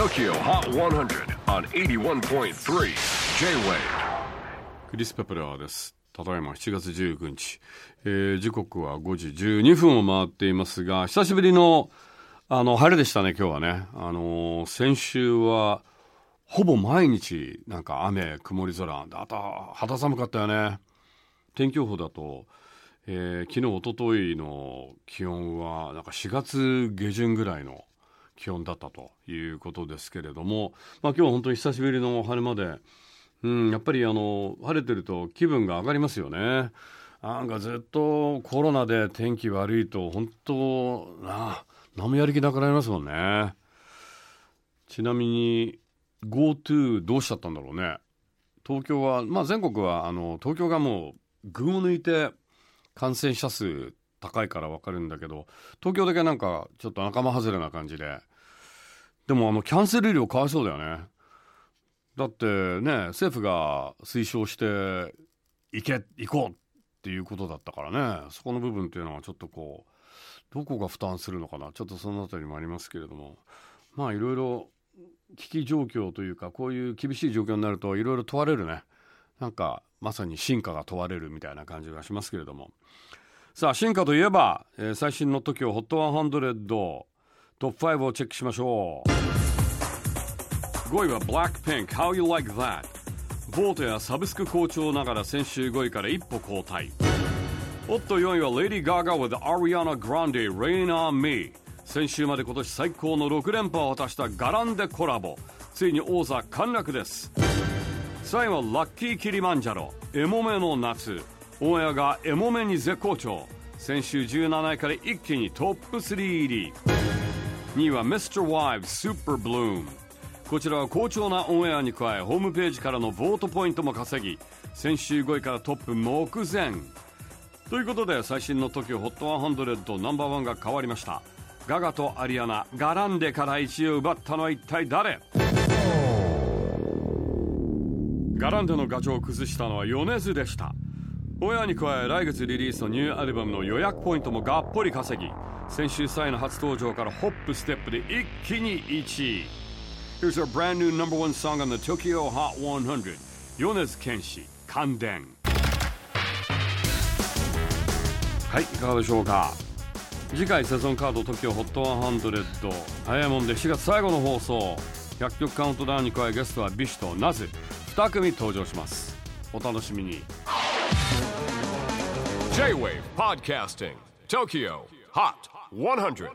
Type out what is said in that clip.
TOKYO HOT 100 on 81.3 J-WAVE クリス・ペプラーです。ただいま7月19日、えー時刻は5時12分を回っていますが、久しぶりのあの晴れでしたね、今日はね。あのー先週はほぼ毎日なんか雨、曇り空、であと肌寒かったよね。天気予報だと、えー昨日、一昨日の気温はなんか4月下旬ぐらいの気温だったということですけれども、まあ、今日は本当に久しぶりの晴れ間で、うん、やっぱりあの晴れてると気分が上がりますよね。なんかずっとコロナで天気悪いと本当な何もやる気なくなりますもんね。ちなみに GoTo どうしちゃったんだろうね。東京は、まあ、全国はあの東京がもう群を抜いて感染者数高いから分かるんだけど東京だけなんかちょっと仲間外れな感じででもあのキャンセル料かわいそうだよね。だってね政府が推奨して行け行こうっていうことだったからね。そこの部分っていうのはちょっとこうどこが負担するのかな。ちょっとそのあたりもありますけれども。まあいろいろ危機状況というかこういう厳しい状況になるといろいろ問われるね。なんかまさに進化が問われるみたいな感じがしますけれども。さあ進化といえば、えー最新の TOKIOHOT100 トップ5をチェックしましょう。5位は BLACKPINK How You Like That ボートやサブスク好調ながら先週5位から一歩後退。おっと4位は Lady Gaga with Ariana Grande Rain on Me 先週まで今年最高の6連覇を果たしたガランデコラボ。ついに王座陥落です。3位はラッキーキリマンジャロエモメの夏。オンエアがエモメに絶好調。先週17位から一気にトップ3入り。2位は Mr. Wives Super Bloom こちらは好調なオンエアに加えホームページからのボートポイントも稼ぎ先週5位からトップ目前。ということで最新の TOKIOHOT100 ナンバーワンが変わりました。ガガとアリアナガランデから1位を奪ったのは一体誰？ガランデのガチョウを崩したのは米津でした。オンエアに加え来月リリースのニューアルバムの予約ポイントもがっぽり稼ぎ先週際の初登場からホップステップで一気に1位。Here's our brand new number one song on the Tokyo Hot 100米津玄師感電はいいかがでしょうか次回セゾンカード TOKIOHOT100 早いもんで4月最後の放送100曲カウントダウンに加えゲストはビシとナズ2組登場しますお楽しみに J-WAVE PODCASTING TOKYO HOT 100